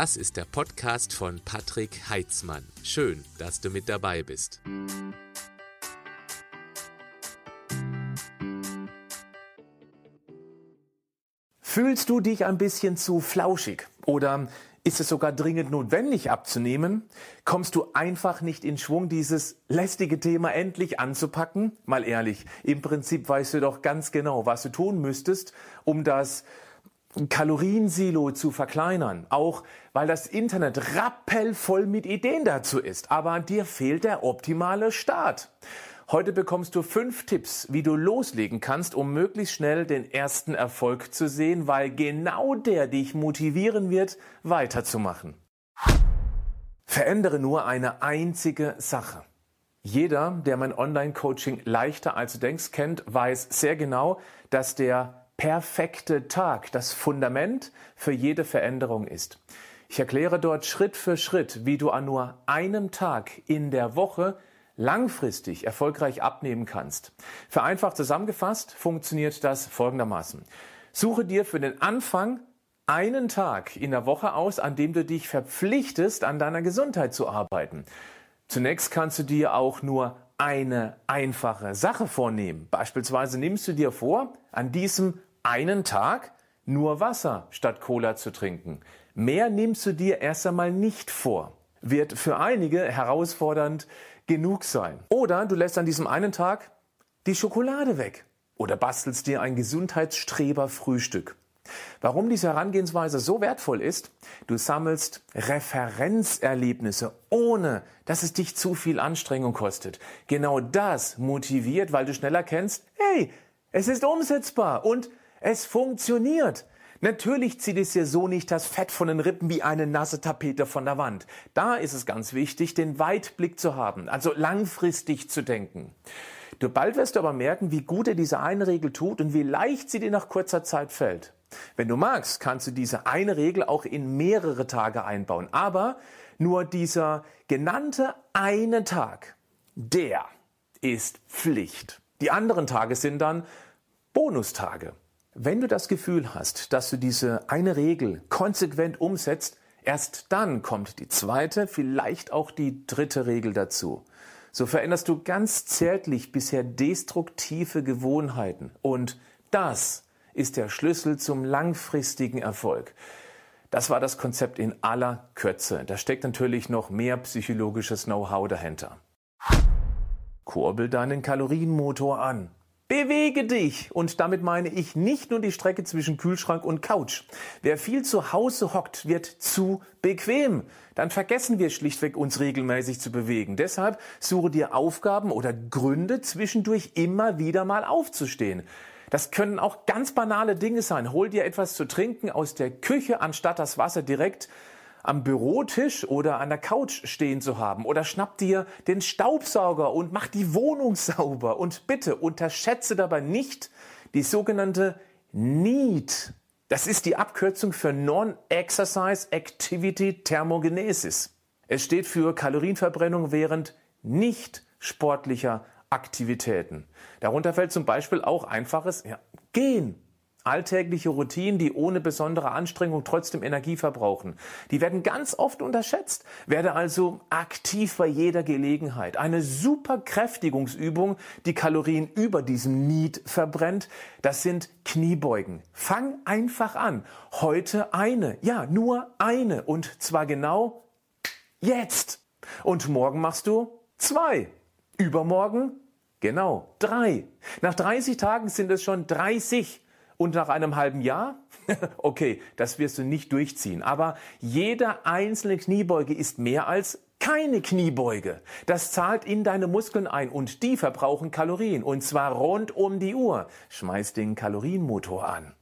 Das ist der Podcast von Patrick Heitzmann. Schön, dass du mit dabei bist. Fühlst du dich ein bisschen zu flauschig oder ist es sogar dringend notwendig abzunehmen? Kommst du einfach nicht in Schwung, dieses lästige Thema endlich anzupacken? Mal ehrlich, im Prinzip weißt du doch ganz genau, was du tun müsstest, um das Kaloriensilo zu verkleinern, auch weil das Internet rappelvoll mit Ideen dazu ist, aber dir fehlt der optimale Start. Heute bekommst du fünf Tipps, wie du loslegen kannst, um möglichst schnell den ersten Erfolg zu sehen, weil genau der dich motivieren wird, weiterzumachen. Verändere nur eine einzige Sache. Jeder, der mein Online-Coaching leichter als du denkst kennt, weiß sehr genau, dass der perfekte Tag das Fundament für jede Veränderung ist. Ich erkläre dort Schritt für Schritt, wie du an nur einem Tag in der Woche langfristig erfolgreich abnehmen kannst. Vereinfacht zusammengefasst funktioniert das folgendermaßen. Suche dir für den Anfang einen Tag in der Woche aus, an dem du dich verpflichtest, an deiner Gesundheit zu arbeiten. Zunächst kannst du dir auch nur eine einfache Sache vornehmen. Beispielsweise nimmst du dir vor, an diesem einen Tag nur Wasser statt Cola zu trinken. Mehr nimmst du dir erst einmal nicht vor. Wird für einige herausfordernd genug sein. Oder du lässt an diesem einen Tag die Schokolade weg. Oder bastelst dir ein Gesundheitsstreber-Frühstück. Warum diese Herangehensweise so wertvoll ist, du sammelst Referenzerlebnisse, ohne dass es dich zu viel Anstrengung kostet. Genau das motiviert, weil du schneller kennst, hey, es ist umsetzbar und es funktioniert. Natürlich zieht es dir so nicht das Fett von den Rippen wie eine nasse Tapete von der Wand. Da ist es ganz wichtig, den Weitblick zu haben, also langfristig zu denken. Du bald wirst du aber merken, wie gut dir diese eine Regel tut und wie leicht sie dir nach kurzer Zeit fällt. Wenn du magst, kannst du diese eine Regel auch in mehrere Tage einbauen. Aber nur dieser genannte eine Tag, der ist Pflicht. Die anderen Tage sind dann Bonustage. Wenn du das Gefühl hast, dass du diese eine Regel konsequent umsetzt, erst dann kommt die zweite, vielleicht auch die dritte Regel dazu. So veränderst du ganz zärtlich bisher destruktive Gewohnheiten. Und das ist der Schlüssel zum langfristigen Erfolg. Das war das Konzept in aller Kürze. Da steckt natürlich noch mehr psychologisches Know-how dahinter. Kurbel deinen Kalorienmotor an. Bewege dich! Und damit meine ich nicht nur die Strecke zwischen Kühlschrank und Couch. Wer viel zu Hause hockt, wird zu bequem. Dann vergessen wir schlichtweg, uns regelmäßig zu bewegen. Deshalb suche dir Aufgaben oder Gründe, zwischendurch immer wieder mal aufzustehen. Das können auch ganz banale Dinge sein. Hol dir etwas zu trinken aus der Küche, anstatt das Wasser direkt am Bürotisch oder an der Couch stehen zu haben. Oder schnapp dir den Staubsauger und mach die Wohnung sauber. Und bitte unterschätze dabei nicht die sogenannte NEAT. Das ist die Abkürzung für Non-Exercise Activity Thermogenesis. Es steht für Kalorienverbrennung während nicht sportlicher Aktivitäten. Darunter fällt zum Beispiel auch einfaches ja, Gehen Alltägliche Routinen, die ohne besondere Anstrengung trotzdem Energie verbrauchen. Die werden ganz oft unterschätzt. Werde also aktiv bei jeder Gelegenheit. Eine super Kräftigungsübung, die Kalorien über diesem Need verbrennt. Das sind Kniebeugen. Fang einfach an. Heute eine. Ja, nur eine. Und zwar genau jetzt. Und morgen machst du zwei. Übermorgen Genau, drei. Nach 30 Tagen sind es schon 30. Und nach einem halben Jahr? okay, das wirst du nicht durchziehen. Aber jede einzelne Kniebeuge ist mehr als keine Kniebeuge. Das zahlt in deine Muskeln ein und die verbrauchen Kalorien. Und zwar rund um die Uhr. Schmeiß den Kalorienmotor an.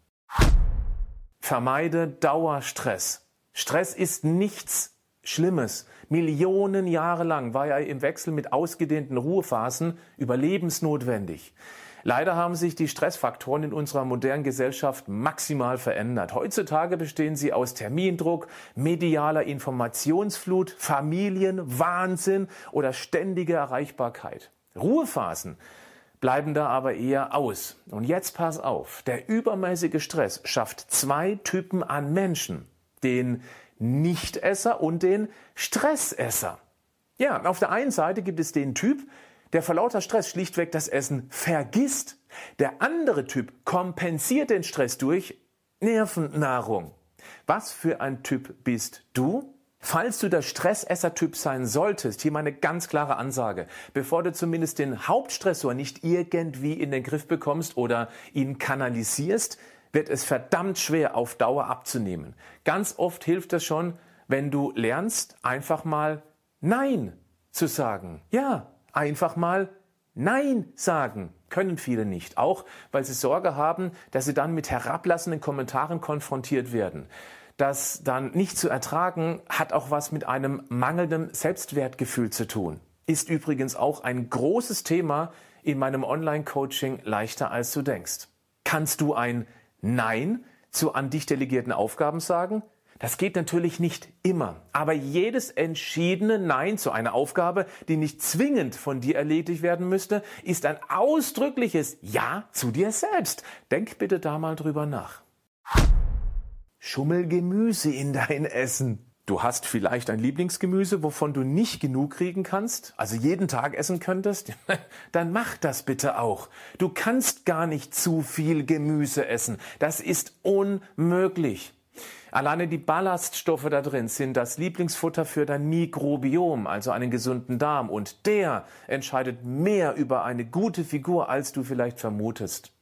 Vermeide Dauerstress. Stress ist nichts Schlimmes. Millionen Jahre lang war er im Wechsel mit ausgedehnten Ruhephasen überlebensnotwendig. Leider haben sich die Stressfaktoren in unserer modernen Gesellschaft maximal verändert. Heutzutage bestehen sie aus Termindruck, medialer Informationsflut, Familienwahnsinn oder ständiger Erreichbarkeit. Ruhephasen bleiben da aber eher aus. Und jetzt pass auf, der übermäßige Stress schafft zwei Typen an Menschen. Den Nichtesser und den Stressesser. Ja, auf der einen Seite gibt es den Typ, der vor lauter Stress schlichtweg das Essen vergisst. Der andere Typ kompensiert den Stress durch Nervennahrung. Was für ein Typ bist du? Falls du der Stressesser-Typ sein solltest, hier meine ganz klare Ansage, bevor du zumindest den Hauptstressor nicht irgendwie in den Griff bekommst oder ihn kanalisierst, wird es verdammt schwer auf Dauer abzunehmen. Ganz oft hilft es schon, wenn du lernst, einfach mal Nein zu sagen. Ja, einfach mal Nein sagen können viele nicht, auch weil sie Sorge haben, dass sie dann mit herablassenden Kommentaren konfrontiert werden. Das dann nicht zu ertragen, hat auch was mit einem mangelnden Selbstwertgefühl zu tun. Ist übrigens auch ein großes Thema in meinem Online-Coaching leichter als du denkst. Kannst du ein Nein zu an dich delegierten Aufgaben sagen? Das geht natürlich nicht immer, aber jedes entschiedene Nein zu einer Aufgabe, die nicht zwingend von dir erledigt werden müsste, ist ein ausdrückliches Ja zu dir selbst. Denk bitte da mal drüber nach. Schummel Gemüse in dein Essen. Du hast vielleicht ein Lieblingsgemüse, wovon du nicht genug kriegen kannst, also jeden Tag essen könntest, dann mach das bitte auch. Du kannst gar nicht zu viel Gemüse essen. Das ist unmöglich. Alleine die Ballaststoffe da drin sind das Lieblingsfutter für dein Mikrobiom, also einen gesunden Darm. Und der entscheidet mehr über eine gute Figur, als du vielleicht vermutest.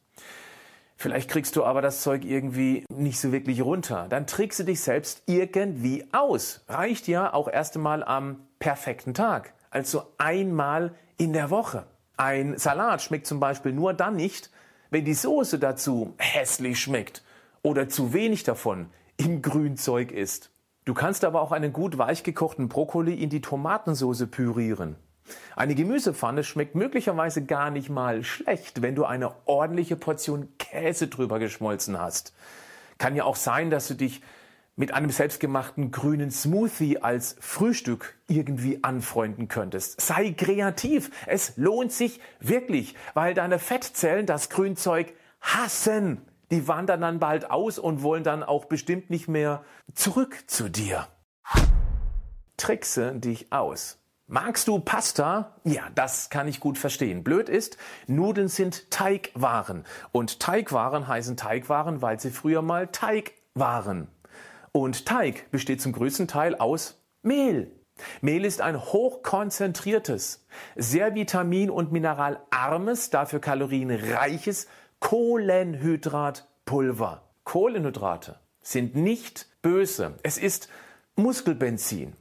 Vielleicht kriegst du aber das Zeug irgendwie nicht so wirklich runter. Dann trickst du dich selbst irgendwie aus. Reicht ja auch erst einmal am perfekten Tag. Also einmal in der Woche. Ein Salat schmeckt zum Beispiel nur dann nicht, wenn die Soße dazu hässlich schmeckt oder zu wenig davon im Grünzeug ist. Du kannst aber auch einen gut weichgekochten Brokkoli in die Tomatensauce pürieren. Eine Gemüsepfanne schmeckt möglicherweise gar nicht mal schlecht, wenn du eine ordentliche Portion Käse drüber geschmolzen hast. Kann ja auch sein, dass du dich mit einem selbstgemachten grünen Smoothie als Frühstück irgendwie anfreunden könntest. Sei kreativ. Es lohnt sich wirklich, weil deine Fettzellen das Grünzeug hassen. Die wandern dann bald aus und wollen dann auch bestimmt nicht mehr zurück zu dir. Trickse dich aus. Magst du Pasta? Ja, das kann ich gut verstehen. Blöd ist, Nudeln sind Teigwaren. Und Teigwaren heißen Teigwaren, weil sie früher mal Teig waren. Und Teig besteht zum größten Teil aus Mehl. Mehl ist ein hochkonzentriertes, sehr vitamin- und mineralarmes, dafür kalorienreiches Kohlenhydratpulver. Kohlenhydrate sind nicht böse. Es ist Muskelbenzin.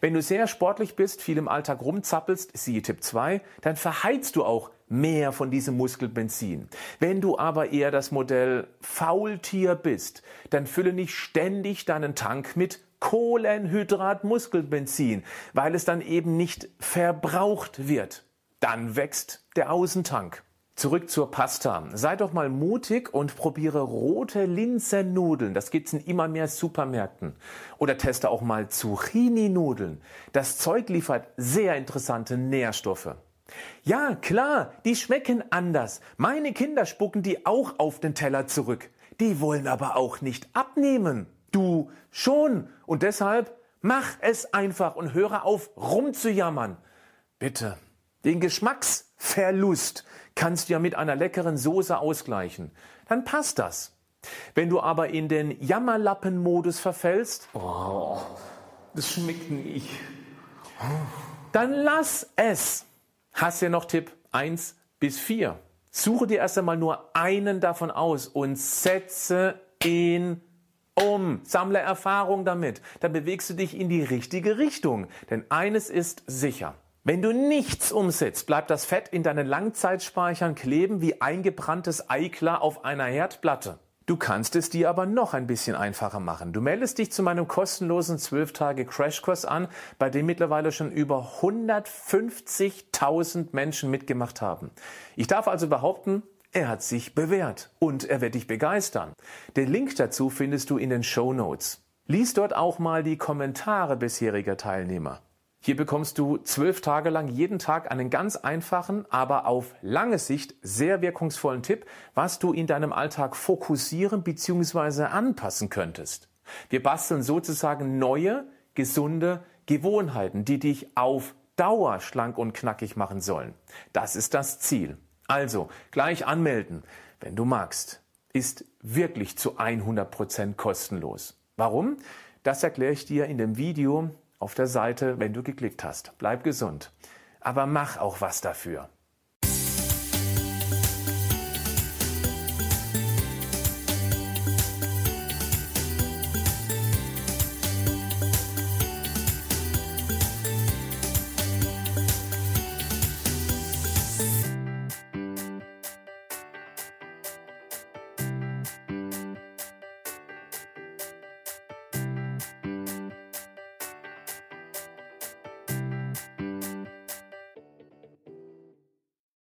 Wenn du sehr sportlich bist, viel im Alltag rumzappelst, siehe Tipp 2, dann verheizt du auch mehr von diesem Muskelbenzin. Wenn du aber eher das Modell Faultier bist, dann fülle nicht ständig deinen Tank mit Kohlenhydrat-Muskelbenzin, weil es dann eben nicht verbraucht wird. Dann wächst der Außentank. Zurück zur Pasta. Sei doch mal mutig und probiere rote Linsennudeln. Das gibt's in immer mehr Supermärkten. Oder teste auch mal Zucchini-Nudeln. Das Zeug liefert sehr interessante Nährstoffe. Ja, klar, die schmecken anders. Meine Kinder spucken die auch auf den Teller zurück. Die wollen aber auch nicht abnehmen. Du schon. Und deshalb mach es einfach und höre auf rumzujammern. Bitte. Den Geschmacksverlust kannst du ja mit einer leckeren Soße ausgleichen. Dann passt das. Wenn du aber in den Jammerlappen-Modus verfällst, oh, das schmeckt nicht, dann lass es. Hast du noch Tipp 1 bis 4. Suche dir erst einmal nur einen davon aus und setze ihn um. Sammle Erfahrung damit. Dann bewegst du dich in die richtige Richtung. Denn eines ist sicher. Wenn du nichts umsetzt, bleibt das Fett in deinen Langzeitspeichern kleben wie eingebranntes Eiklar auf einer Herdplatte. Du kannst es dir aber noch ein bisschen einfacher machen. Du meldest dich zu meinem kostenlosen 12 Tage Crashkurs an, bei dem mittlerweile schon über 150.000 Menschen mitgemacht haben. Ich darf also behaupten, er hat sich bewährt und er wird dich begeistern. Den Link dazu findest du in den Show Notes. Lies dort auch mal die Kommentare bisheriger Teilnehmer. Hier bekommst du zwölf Tage lang jeden Tag einen ganz einfachen, aber auf lange Sicht sehr wirkungsvollen Tipp, was du in deinem Alltag fokussieren bzw. anpassen könntest. Wir basteln sozusagen neue, gesunde Gewohnheiten, die dich auf Dauer schlank und knackig machen sollen. Das ist das Ziel. Also gleich anmelden, wenn du magst. Ist wirklich zu 100 Prozent kostenlos. Warum? Das erkläre ich dir in dem Video auf der Seite, wenn du geklickt hast. Bleib gesund. Aber mach auch was dafür.